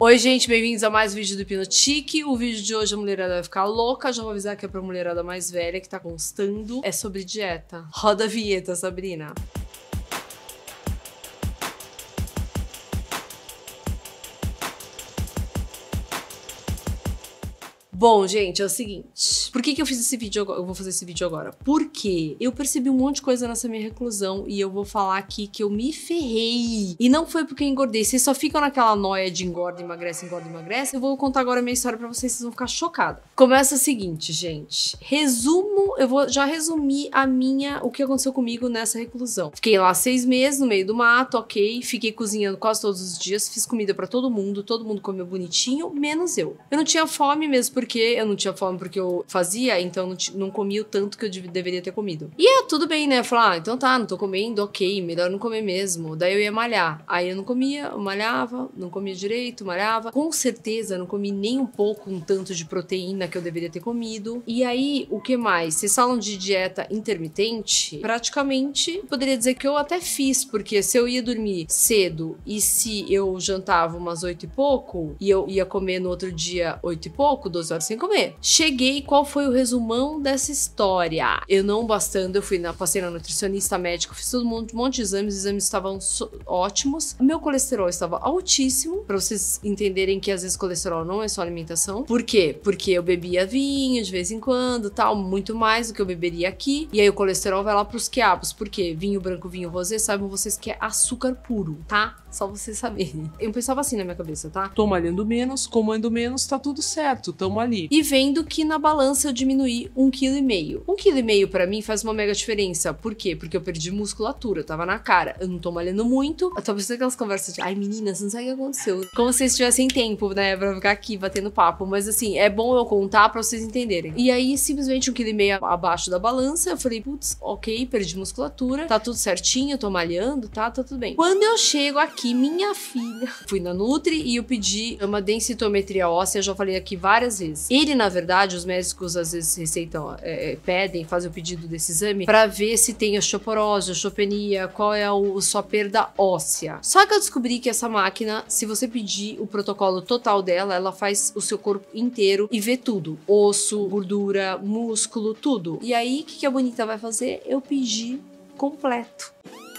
Oi, gente, bem-vindos a mais um vídeo do Hipnotique. O vídeo de hoje a mulherada vai ficar louca. Já vou avisar que é pra mulherada mais velha que tá constando. É sobre dieta. Roda a vinheta, Sabrina. Bom, gente, é o seguinte. Por que, que eu fiz esse vídeo agora? Eu vou fazer esse vídeo agora. Porque eu percebi um monte de coisa nessa minha reclusão e eu vou falar aqui que eu me ferrei. E não foi porque eu engordei. Vocês só ficam naquela noia de engorda, emagrece, engorda, emagrece. Eu vou contar agora a minha história pra vocês, vocês vão ficar chocados. Começa o seguinte, gente. Resumo, eu vou já resumir a minha, o que aconteceu comigo nessa reclusão. Fiquei lá seis meses no meio do mato, ok. Fiquei cozinhando quase todos os dias, fiz comida pra todo mundo, todo mundo comeu bonitinho, menos eu. Eu não tinha fome mesmo, porque eu não tinha fome porque eu fazia, então não, não o tanto que eu deveria ter comido. E é tudo bem, né? Falar, ah, então tá, não tô comendo, ok, melhor não comer mesmo. Daí eu ia malhar. Aí eu não comia, eu malhava, não comia direito, malhava. Com certeza não comi nem um pouco um tanto de proteína que eu deveria ter comido. E aí, o que mais? Vocês falam de dieta intermitente? Praticamente, poderia dizer que eu até fiz, porque se eu ia dormir cedo e se eu jantava umas oito e pouco, e eu ia comer no outro dia oito e pouco, 12 horas horas sem comer. Cheguei, qual foi o resumão dessa história? Eu não bastando, eu fui na, passei na nutricionista médico, fiz todo mundo, um monte de exames, os exames estavam so, ótimos. Meu colesterol estava altíssimo, para vocês entenderem que às vezes colesterol não é só alimentação. Por quê? Porque eu bebia vinho de vez em quando, tal, muito mais do que eu beberia aqui. E aí o colesterol vai lá pros quiabos. Por quê? Vinho branco, vinho rosé, saibam vocês que é açúcar puro, tá? Só vocês saberem. Eu pensava assim na minha cabeça, tá? Tô malhando menos, comendo menos, tá tudo certo, tamo ali. E vendo que na balança eu diminuí um quilo e meio. Um quilo e meio para mim faz uma mega diferença. Por quê? Porque eu perdi musculatura, tava na cara. Eu não tô malhando muito. Eu tô pensando aquelas conversas de, ai meninas, não sabe o que aconteceu. Como se vocês tivessem tempo, né, pra ficar aqui batendo papo. Mas assim, é bom eu contar pra vocês entenderem. E aí, simplesmente um quilo e meio abaixo da balança, eu falei, putz, ok, perdi musculatura, tá tudo certinho, tô malhando, tá, tá tudo bem. Quando eu chego aqui, minha filha. Fui na Nutri e eu pedi uma densitometria óssea, já falei aqui várias vezes. Ele, na verdade, os médicos às vezes receitam, é, é pedem, fazem o pedido desse exame para ver se tem osteoporose, osteopenia, qual é a sua perda óssea. Só que eu descobri que essa máquina, se você pedir o protocolo total dela, ela faz o seu corpo inteiro e vê tudo: osso, gordura, músculo, tudo. E aí, o que, que a bonita vai fazer? Eu pedi completo.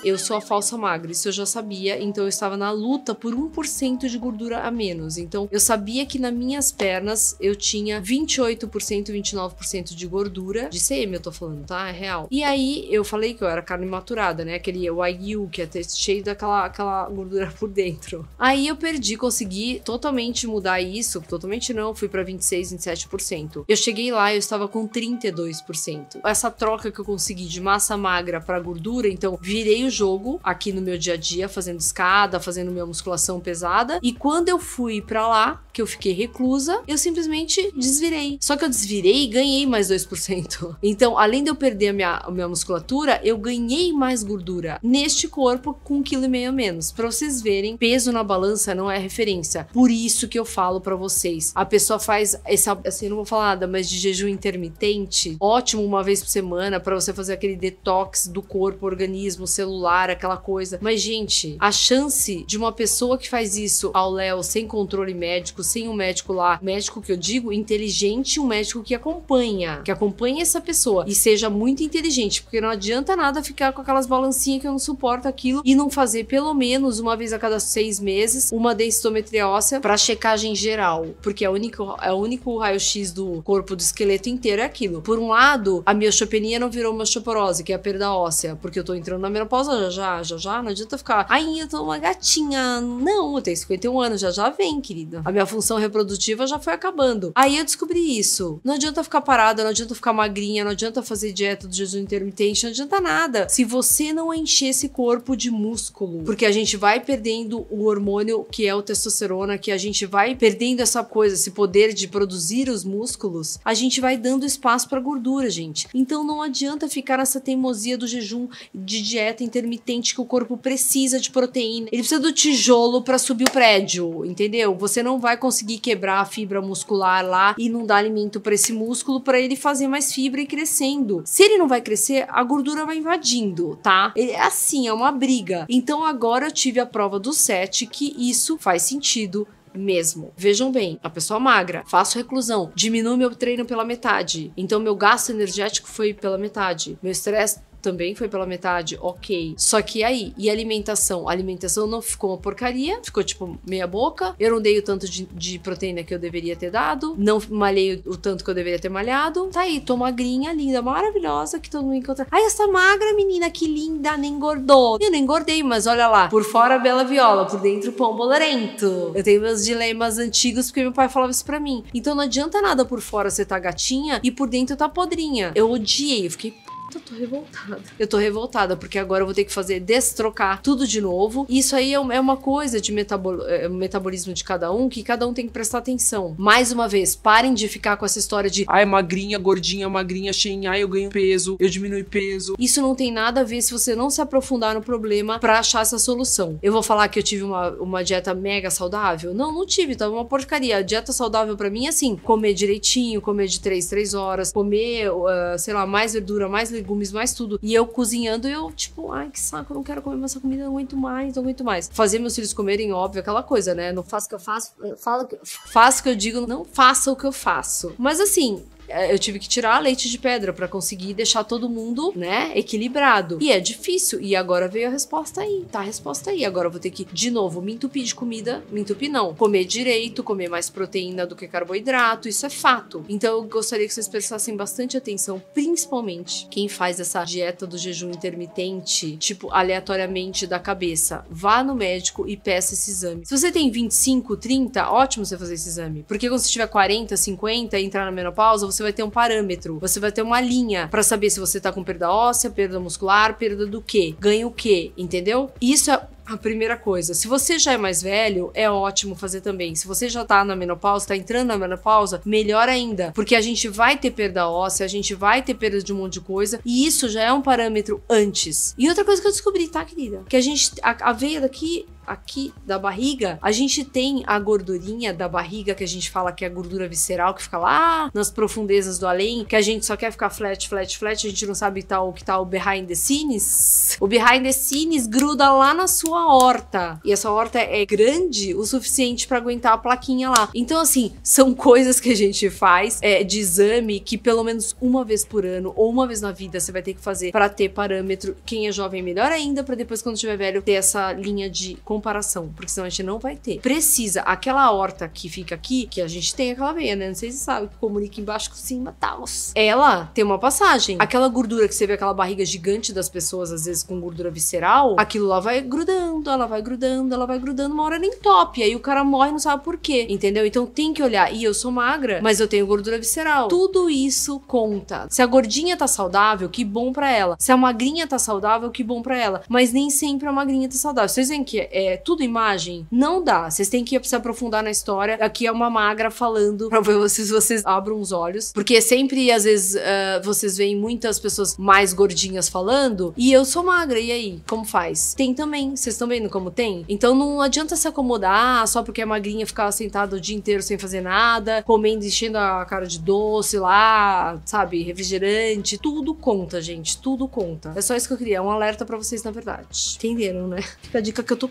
Eu sou a falsa magra, isso eu já sabia, então eu estava na luta por 1% de gordura a menos. Então eu sabia que nas minhas pernas eu tinha 28%, 29% de gordura, de CM eu tô falando, tá? É real. E aí eu falei que eu era carne maturada, né? Aquele Wagyu, que é cheio daquela aquela gordura por dentro. Aí eu perdi, consegui totalmente mudar isso, totalmente não, fui para 26, 27%. Eu cheguei lá, eu estava com 32%. Essa troca que eu consegui de massa magra para gordura, então virei o jogo aqui no meu dia a dia, fazendo escada, fazendo minha musculação pesada. E quando eu fui para lá, que eu fiquei reclusa, eu simplesmente desvirei. Só que eu desvirei e ganhei mais 2%. Então, além de eu perder a minha, a minha musculatura, eu ganhei mais gordura neste corpo com um quilo e meio a menos. Pra vocês verem, peso na balança não é referência. Por isso que eu falo para vocês. A pessoa faz essa, assim, não vou falar nada, mas de jejum intermitente, ótimo uma vez por semana para você fazer aquele detox do corpo, organismo, celular aquela coisa. Mas, gente, a chance de uma pessoa que faz isso ao Léo sem controle médico, sem um médico lá, médico que eu digo, inteligente, um médico que acompanha, que acompanha essa pessoa e seja muito inteligente, porque não adianta nada ficar com aquelas balancinhas que eu não suporto aquilo e não fazer pelo menos uma vez a cada seis meses uma densitometria óssea para checagem geral, porque é o único, é único raio-x do corpo do esqueleto inteiro é aquilo. Por um lado, a minha osteopenia não virou osteoporose, que é a perda óssea, porque eu tô entrando na menopausa já, já, já, já. Não adianta ficar, ai, eu tô uma gatinha. Não, eu tenho 51 anos, já já vem, querida. A minha função reprodutiva já foi acabando. Aí eu descobri isso. Não adianta ficar parada, não adianta ficar magrinha, não adianta fazer dieta do jejum intermitente, não adianta nada. Se você não encher esse corpo de músculo, porque a gente vai perdendo o hormônio que é o testosterona, que a gente vai perdendo essa coisa, esse poder de produzir os músculos, a gente vai dando espaço para gordura, gente. Então não adianta ficar nessa teimosia do jejum de dieta intermitente que o corpo precisa de proteína. Ele precisa do tijolo para subir o prédio, entendeu? Você não vai conseguir quebrar a fibra muscular lá e não dar alimento para esse músculo para ele fazer mais fibra e crescendo. Se ele não vai crescer, a gordura vai invadindo, tá? É assim, é uma briga. Então agora eu tive a prova do 7 que isso faz sentido mesmo. Vejam bem, a pessoa magra, faço reclusão, diminuo meu treino pela metade. Então meu gasto energético foi pela metade. Meu estresse também foi pela metade, ok. Só que aí, e alimentação? A alimentação não ficou uma porcaria, ficou tipo meia boca. Eu não dei o tanto de, de proteína que eu deveria ter dado, não malhei o tanto que eu deveria ter malhado. Tá aí, tô magrinha, linda, maravilhosa, que todo mundo encontra. Ai, essa magra menina, que linda, nem engordou. Eu não engordei, mas olha lá, por fora bela viola, por dentro pão bolorento. Eu tenho meus dilemas antigos porque meu pai falava isso pra mim. Então não adianta nada por fora você tá gatinha e por dentro tá podrinha. Eu odiei, eu fiquei eu tô revoltada. Eu tô revoltada, porque agora eu vou ter que fazer destrocar tudo de novo. Isso aí é, é uma coisa de metabol, é, metabolismo de cada um que cada um tem que prestar atenção. Mais uma vez, parem de ficar com essa história de ai, magrinha, gordinha, magrinha, cheinha, ai, eu ganho peso, eu diminuo peso. Isso não tem nada a ver se você não se aprofundar no problema para achar essa solução. Eu vou falar que eu tive uma, uma dieta mega saudável? Não, não tive, tava uma porcaria. A dieta saudável para mim é assim: comer direitinho, comer de 3, 3 horas, comer, uh, sei lá, mais verdura, mais legumes, mais tudo. E eu cozinhando, eu, tipo, ai, que saco, eu não quero comer mais essa comida, não aguento mais, não aguento mais. Fazer meus filhos comerem, óbvio, aquela coisa, né? Não faço o que eu faço, falo que faço o que eu digo, não faça o que eu faço. Mas assim, eu tive que tirar leite de pedra para conseguir deixar todo mundo, né, equilibrado. E é difícil. E agora veio a resposta aí. Tá a resposta aí. Agora eu vou ter que, de novo, me entupir de comida. Me entupir não. Comer direito, comer mais proteína do que carboidrato. Isso é fato. Então eu gostaria que vocês prestassem bastante atenção, principalmente quem faz essa dieta do jejum intermitente, tipo, aleatoriamente da cabeça. Vá no médico e peça esse exame. Se você tem 25, 30, ótimo você fazer esse exame. Porque quando você tiver 40, 50 e entrar na menopausa, você você vai ter um parâmetro, você vai ter uma linha para saber se você tá com perda óssea, perda muscular, perda do quê, ganha o quê, entendeu? Isso é a primeira coisa. Se você já é mais velho, é ótimo fazer também. Se você já tá na menopausa, tá entrando na menopausa, melhor ainda. Porque a gente vai ter perda óssea, a gente vai ter perda de um monte de coisa. E isso já é um parâmetro antes. E outra coisa que eu descobri, tá, querida? Que a gente. A, a veia daqui aqui da barriga, a gente tem a gordurinha da barriga que a gente fala que é a gordura visceral que fica lá nas profundezas do além, que a gente só quer ficar flat, flat, flat, a gente não sabe tal o que tá o behind the scenes. O behind the scenes gruda lá na sua horta. E essa horta é grande o suficiente para aguentar a plaquinha lá. Então, assim, são coisas que a gente faz é, de exame que pelo menos uma vez por ano ou uma vez na vida você vai ter que fazer para ter parâmetro. Quem é jovem, melhor ainda, para depois, quando tiver velho, ter essa linha de comparação, porque senão a gente não vai ter. Precisa, aquela horta que fica aqui, que a gente tem aquela veia, né? Não sei se sabe, que comunica embaixo com cima, tal. Ela tem uma passagem. Aquela gordura que você vê, aquela barriga gigante das pessoas, às vezes com gordura visceral, aquilo lá vai grudando, ela vai grudando, ela vai grudando, uma hora nem top. Aí o cara morre não sabe por quê, entendeu? Então tem que olhar. E eu sou magra, mas eu tenho gordura visceral. Tudo isso conta. Se a gordinha tá saudável, que bom para ela. Se a magrinha tá saudável, que bom para ela. Mas nem sempre a magrinha tá saudável. Vocês veem que é tudo imagem? Não dá. Vocês têm que se aprofundar na história. Aqui é uma magra falando pra vocês, vocês abram os olhos. Porque sempre, às vezes, uh, vocês veem muitas pessoas mais gordinhas falando. E eu sou magra, e aí? Como faz? Tem também. Vocês estão vendo como tem? Então não adianta se acomodar só porque é magrinha ficar sentada o dia inteiro sem fazer nada, comendo, enchendo a cara de doce lá, sabe? Refrigerante. Tudo conta, gente. Tudo conta. É só isso que eu queria. É um alerta para vocês, na verdade. Entenderam, né? Fica a dica que eu tô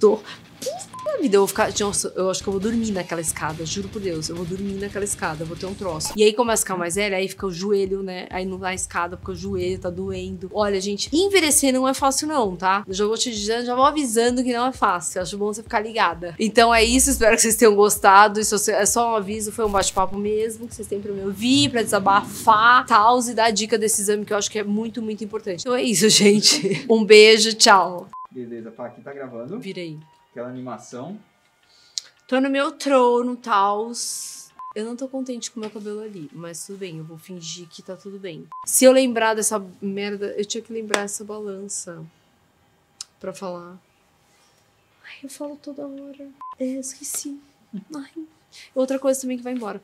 Tô na vida eu vou ficar. Nossa, eu acho que eu vou dormir naquela escada, juro por Deus. Eu vou dormir naquela escada, vou ter um troço. E aí começa a ficar mais velha, aí fica o joelho, né? Aí não dá escada porque o joelho tá doendo. Olha, gente, envelhecer não é fácil, não, tá? Eu já vou te dizendo, já vou avisando que não é fácil. Acho bom você ficar ligada. Então é isso, espero que vocês tenham gostado. Isso é só um aviso, foi um bate-papo mesmo, que vocês têm pra me ouvir, pra desabafar, tal, e dar a dica desse exame que eu acho que é muito, muito importante. Então é isso, gente. Um beijo, tchau. Beleza, pá, aqui tá gravando. Virei. Aquela animação. Tô no meu trono, tals. Eu não tô contente com o meu cabelo ali, mas tudo bem, eu vou fingir que tá tudo bem. Se eu lembrar dessa merda, eu tinha que lembrar essa balança pra falar. Ai, eu falo toda hora. É, esqueci. Ai. Outra coisa também que vai embora.